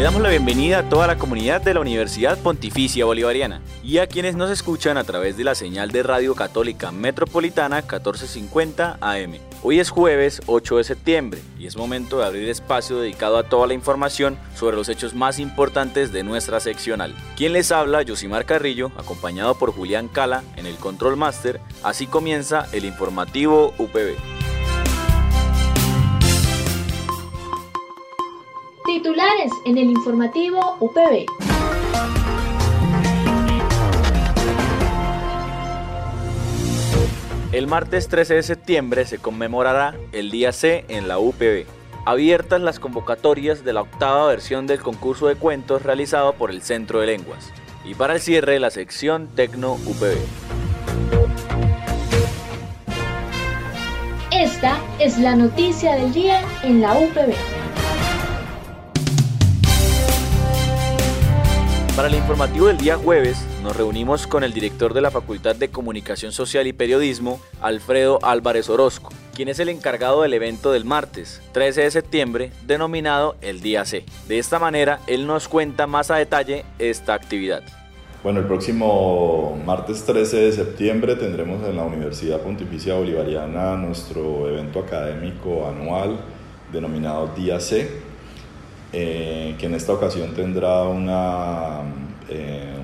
Le damos la bienvenida a toda la comunidad de la Universidad Pontificia Bolivariana y a quienes nos escuchan a través de la señal de Radio Católica Metropolitana 1450 AM. Hoy es jueves 8 de septiembre y es momento de abrir espacio dedicado a toda la información sobre los hechos más importantes de nuestra seccional. Quien les habla, Josimar Carrillo, acompañado por Julián Cala en el Control Master. Así comienza el informativo UPB. Titulares en el informativo UPB. El martes 13 de septiembre se conmemorará el Día C en la UPB. Abiertas las convocatorias de la octava versión del concurso de cuentos realizado por el Centro de Lenguas. Y para el cierre, la sección Tecno UPB. Esta es la noticia del día en la UPB. Para el informativo del día jueves, nos reunimos con el director de la Facultad de Comunicación Social y Periodismo, Alfredo Álvarez Orozco, quien es el encargado del evento del martes 13 de septiembre, denominado el Día C. De esta manera, él nos cuenta más a detalle esta actividad. Bueno, el próximo martes 13 de septiembre tendremos en la Universidad Pontificia Bolivariana nuestro evento académico anual denominado Día C eh, que en esta ocasión tendrá una, eh,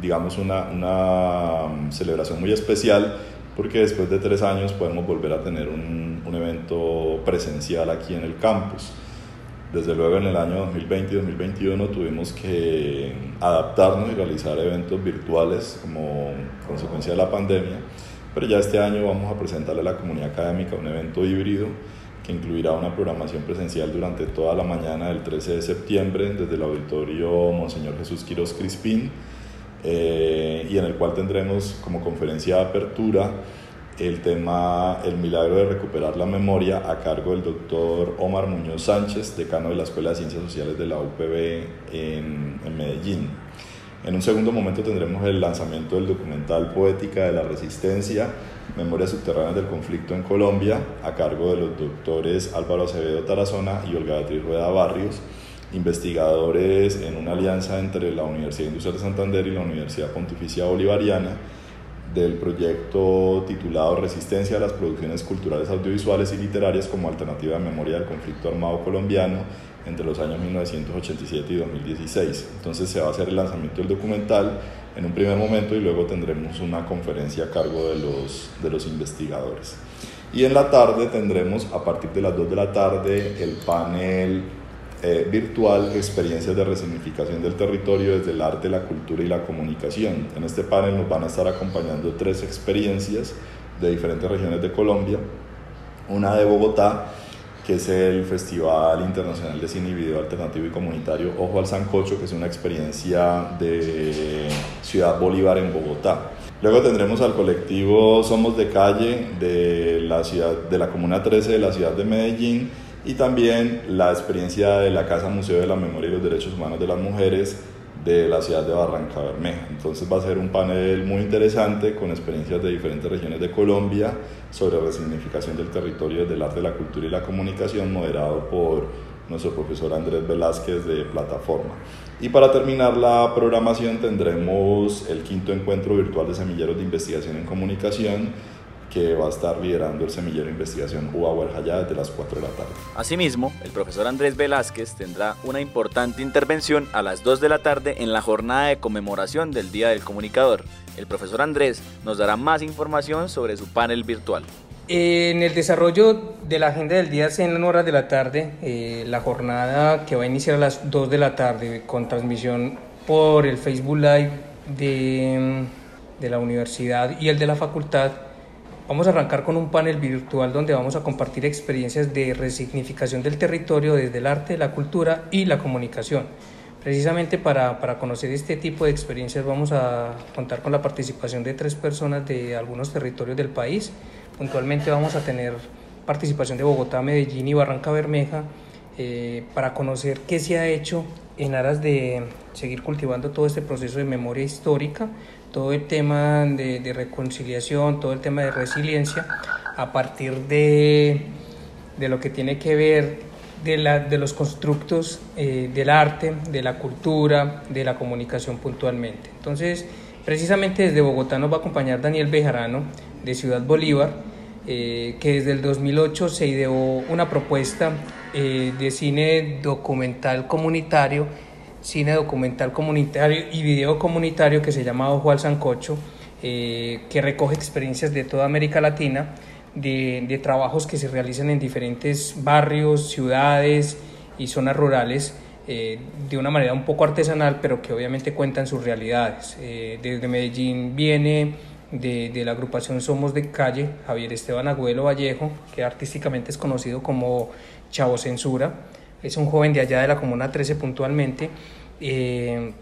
digamos, una, una, celebración muy especial porque después de tres años podemos volver a tener un, un, evento presencial aquí en el campus. Desde luego en el año 2020 y 2021 tuvimos que adaptarnos y realizar eventos virtuales como consecuencia de la pandemia, pero ya este año vamos a presentarle a la comunidad académica un evento híbrido incluirá una programación presencial durante toda la mañana del 13 de septiembre desde el auditorio Monseñor Jesús Quirós Crispín eh, y en el cual tendremos como conferencia de apertura el tema El milagro de recuperar la memoria a cargo del doctor Omar Muñoz Sánchez, decano de la Escuela de Ciencias Sociales de la UPB en, en Medellín. En un segundo momento tendremos el lanzamiento del documental Poética de la Resistencia, Memorias Subterráneas del Conflicto en Colombia, a cargo de los doctores Álvaro Acevedo Tarazona y Olga Beatriz Rueda Barrios, investigadores en una alianza entre la Universidad Industrial de Santander y la Universidad Pontificia Bolivariana del proyecto titulado Resistencia a las producciones culturales audiovisuales y literarias como alternativa de memoria del conflicto armado colombiano entre los años 1987 y 2016. Entonces se va a hacer el lanzamiento del documental en un primer momento y luego tendremos una conferencia a cargo de los, de los investigadores. Y en la tarde tendremos, a partir de las 2 de la tarde, el panel eh, virtual Experiencias de Resignificación del Territorio desde el arte, la cultura y la comunicación. En este panel nos van a estar acompañando tres experiencias de diferentes regiones de Colombia. Una de Bogotá, que es el Festival Internacional de Cine y Video Alternativo y Comunitario Ojo al Sancocho, que es una experiencia de Ciudad Bolívar en Bogotá. Luego tendremos al colectivo Somos de Calle de la, ciudad, de la Comuna 13 de la ciudad de Medellín y también la experiencia de la Casa Museo de la Memoria y los Derechos Humanos de las Mujeres de la ciudad de Barranca Bermeja. Entonces va a ser un panel muy interesante con experiencias de diferentes regiones de Colombia sobre resignificación del territorio desde el arte, la cultura y la comunicación, moderado por nuestro profesor Andrés Velázquez de Plataforma. Y para terminar la programación tendremos el quinto encuentro virtual de semilleros de investigación en comunicación que va a estar liderando el semillero de investigación UBA desde las 4 de la tarde. Asimismo, el profesor Andrés Velázquez tendrá una importante intervención a las 2 de la tarde en la jornada de conmemoración del Día del Comunicador. El profesor Andrés nos dará más información sobre su panel virtual. En el desarrollo de la agenda del día en horas de la tarde, eh, la jornada que va a iniciar a las 2 de la tarde con transmisión por el Facebook Live de, de la universidad y el de la facultad, Vamos a arrancar con un panel virtual donde vamos a compartir experiencias de resignificación del territorio desde el arte, la cultura y la comunicación. Precisamente para, para, conocer este tipo de experiencias vamos a contar con la participación de tres personas de algunos territorios del país. Puntualmente vamos a tener participación de Bogotá, Medellín y Barranca Bermeja eh, para conocer qué se ha hecho en aras de seguir cultivando todo este proceso de memoria histórica, todo el tema de, reconciliación, todo el tema de resiliencia, a partir de, de lo que tiene que ver de, la, de los constructos eh, del arte, de la cultura, de la comunicación puntualmente. Entonces, precisamente desde Bogotá nos va a acompañar Daniel Bejarano, de Ciudad Bolívar, eh, que desde el 2008 se ideó una propuesta eh, de cine documental comunitario, cine documental comunitario y video comunitario que se llama Ojo al Sancocho, que recoge experiencias de toda América Latina de, trabajos que se realizan en diferentes barrios, ciudades y zonas rurales eh, de una manera un poco artesanal, pero que obviamente cuentan sus realidades. Eh, desde Medellín viene de, de, la agrupación Somos de Calle, Javier Esteban Agüelo Vallejo, que artísticamente es conocido como Chavo Censura. Es un joven de allá de la Comuna 13 puntualmente. Eh,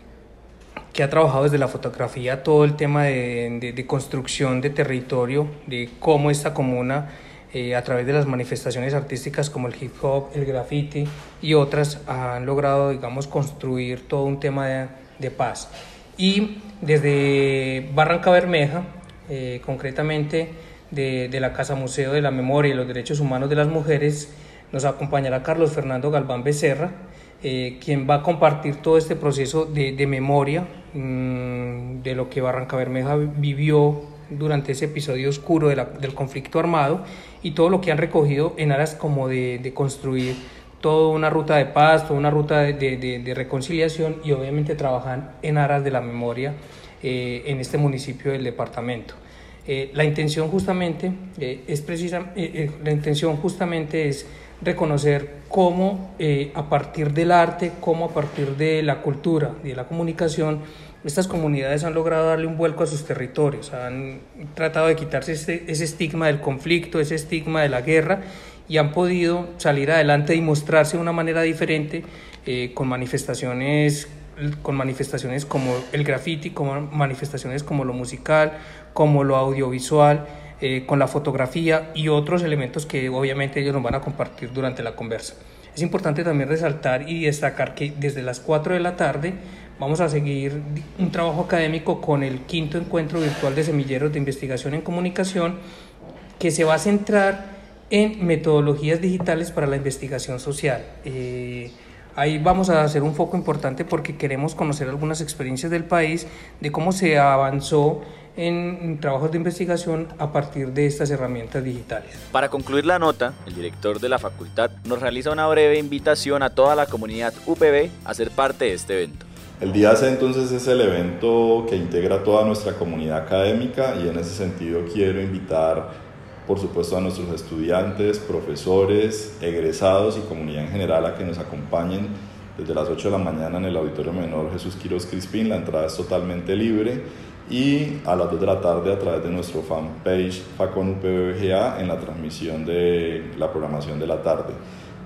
que ha trabajado desde la fotografía todo el tema de, construcción de territorio, de cómo esta comuna, eh, a través de las manifestaciones artísticas como el hip hop, el graffiti y otras, han logrado, digamos, construir todo un tema de, paz. Y desde Barranca Bermeja, eh, concretamente de, la Casa Museo de la Memoria y los Derechos Humanos de las Mujeres, nos acompañará Carlos Fernando Galván Becerra, eh, quien va a compartir todo este proceso de, memoria mmm, de lo que Barranca Bermeja vivió durante ese episodio oscuro del conflicto armado y todo lo que han recogido en aras como de, de construir toda una ruta de paz, toda una ruta de, de reconciliación y obviamente trabajan en aras de la memoria eh, en este municipio del departamento. Eh, la intención justamente eh, es precisa, la intención justamente es reconocer cómo eh, a partir del arte, cómo a partir de la cultura y de la comunicación, estas comunidades han logrado darle un vuelco a sus territorios, han tratado de quitarse ese, ese estigma del conflicto, ese estigma de la guerra y han podido salir adelante y mostrarse de una manera diferente eh, con manifestaciones con manifestaciones como el graffiti, como manifestaciones como lo musical, como lo audiovisual, eh, con la fotografía y otros elementos que obviamente ellos nos van a compartir durante la conversa. Es importante también resaltar y destacar que desde las 4 de la tarde vamos a seguir un trabajo académico con el quinto encuentro virtual de semilleros de investigación en comunicación que se va a centrar en metodologías digitales para la investigación social. Eh, ahí vamos a hacer un foco importante porque queremos conocer algunas experiencias del país de cómo se avanzó en trabajos de investigación a partir de estas herramientas digitales. Para concluir la nota, el director de la facultad nos realiza una breve invitación a toda la comunidad UPB a ser parte de este evento. El Día C entonces es el evento que integra toda nuestra comunidad académica y en ese sentido quiero invitar por supuesto a nuestros estudiantes, profesores, egresados y comunidad en general a que nos acompañen desde las 8 de la mañana en el Auditorio Menor Jesús Quiros Crispín. La entrada es totalmente libre y a las 2 de la tarde a través de nuestro fanpage Facon UPBGA en la transmisión de la programación de la tarde.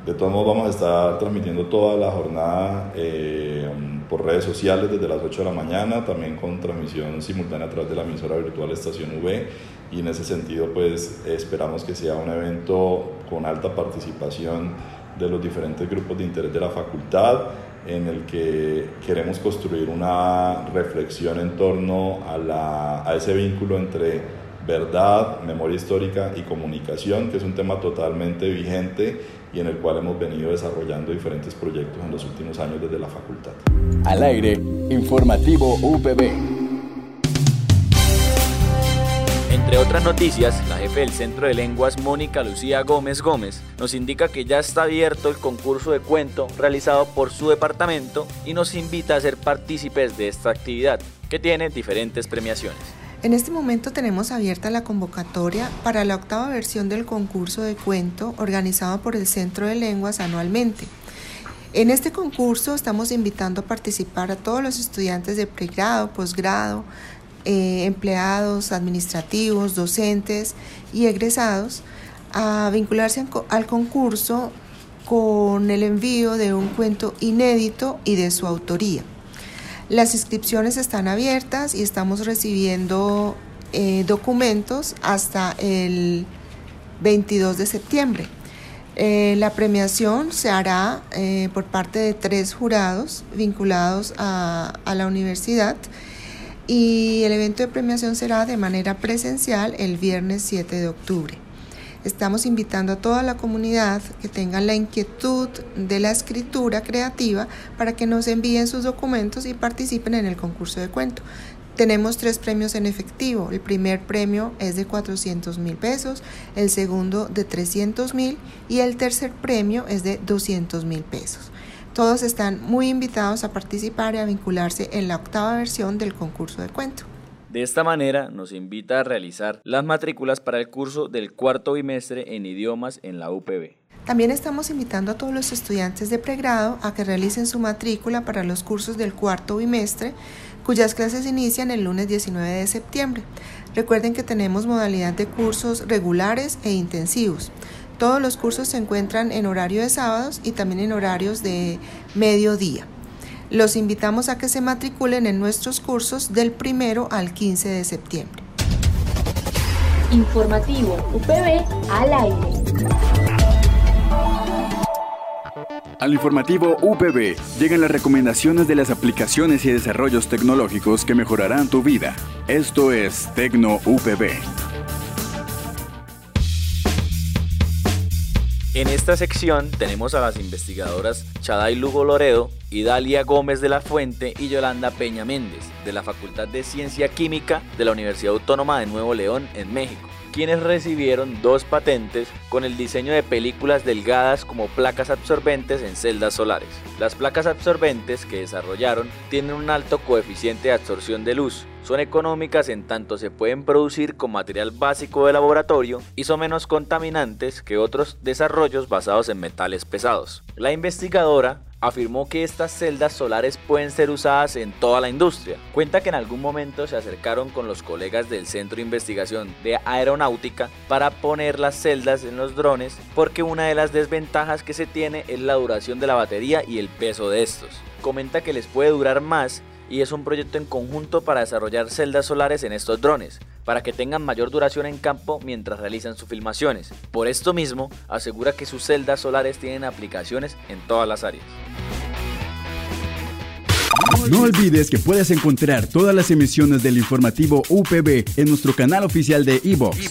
De todos modos vamos a estar transmitiendo toda la jornada eh, por redes sociales desde las 8 de la mañana, también con transmisión simultánea a través de la emisora virtual Estación V. Y en ese sentido pues esperamos que sea un evento con alta participación de los diferentes grupos de interés de la facultad en el que queremos construir una reflexión en torno a, la, a ese vínculo entre verdad, memoria histórica y comunicación, que es un tema totalmente vigente y en el cual hemos venido desarrollando diferentes proyectos en los últimos años desde la facultad. Al aire, informativo UPB. Entre otras noticias, la jefe del Centro de Lenguas, Mónica Lucía Gómez Gómez, nos indica que ya está abierto el concurso de cuento realizado por su departamento y nos invita a ser partícipes de esta actividad, que tiene diferentes premiaciones. En este momento tenemos abierta la convocatoria para la octava versión del concurso de cuento organizado por el Centro de Lenguas anualmente. En este concurso estamos invitando a participar a todos los estudiantes de pregrado, posgrado, eh, empleados administrativos, docentes y egresados a vincularse al concurso con el envío de un cuento inédito y de su autoría. Las inscripciones están abiertas y estamos recibiendo eh, documentos hasta el 22 de septiembre. Eh, la premiación se hará eh, por parte de tres jurados vinculados a, a la universidad y el evento de premiación será de manera presencial el viernes 7 de octubre. Estamos invitando a toda la comunidad que tenga la inquietud de la escritura creativa para que nos envíen sus documentos y participen en el concurso de cuento. Tenemos tres premios en efectivo. El primer premio es de 400 mil pesos, el segundo de 300 mil y el tercer premio es de 200 mil pesos. Todos están muy invitados a participar y a vincularse en la octava versión del concurso de cuento. De esta manera nos invita a realizar las matrículas para el curso del cuarto bimestre en idiomas en la UPB. También estamos invitando a todos los estudiantes de pregrado a que realicen su matrícula para los cursos del cuarto bimestre, cuyas clases inician el lunes 19 de septiembre. Recuerden que tenemos modalidad de cursos regulares e intensivos. Todos los cursos se encuentran en horario de sábados y también en horarios de mediodía. Los invitamos a que se matriculen en nuestros cursos del primero al 15 de septiembre. Informativo UPB al aire. Al informativo UPB llegan las recomendaciones de las aplicaciones y desarrollos tecnológicos que mejorarán tu vida. Esto es Tecno UPB. En esta sección tenemos a las investigadoras Chaday Lugo Loredo y Dalia Gómez de la Fuente y Yolanda Peña Méndez de la Facultad de Ciencia Química de la Universidad Autónoma de Nuevo León en México quienes recibieron dos patentes con el diseño de películas delgadas como placas absorbentes en celdas solares. Las placas absorbentes que desarrollaron tienen un alto coeficiente de absorción de luz, son económicas en tanto se pueden producir con material básico de laboratorio y son menos contaminantes que otros desarrollos basados en metales pesados. La investigadora afirmó que estas celdas solares pueden ser usadas en toda la industria. Cuenta que en algún momento se acercaron con los colegas del Centro de Investigación de Aeronáutica para poner las celdas en los drones porque una de las desventajas que se tiene es la duración de la batería y el peso de estos. Comenta que les puede durar más y es un proyecto en conjunto para desarrollar celdas solares en estos drones, para que tengan mayor duración en campo mientras realizan sus filmaciones. Por esto mismo, asegura que sus celdas solares tienen aplicaciones en todas las áreas. No olvides que puedes encontrar todas las emisiones del informativo UPB en nuestro canal oficial de iVox,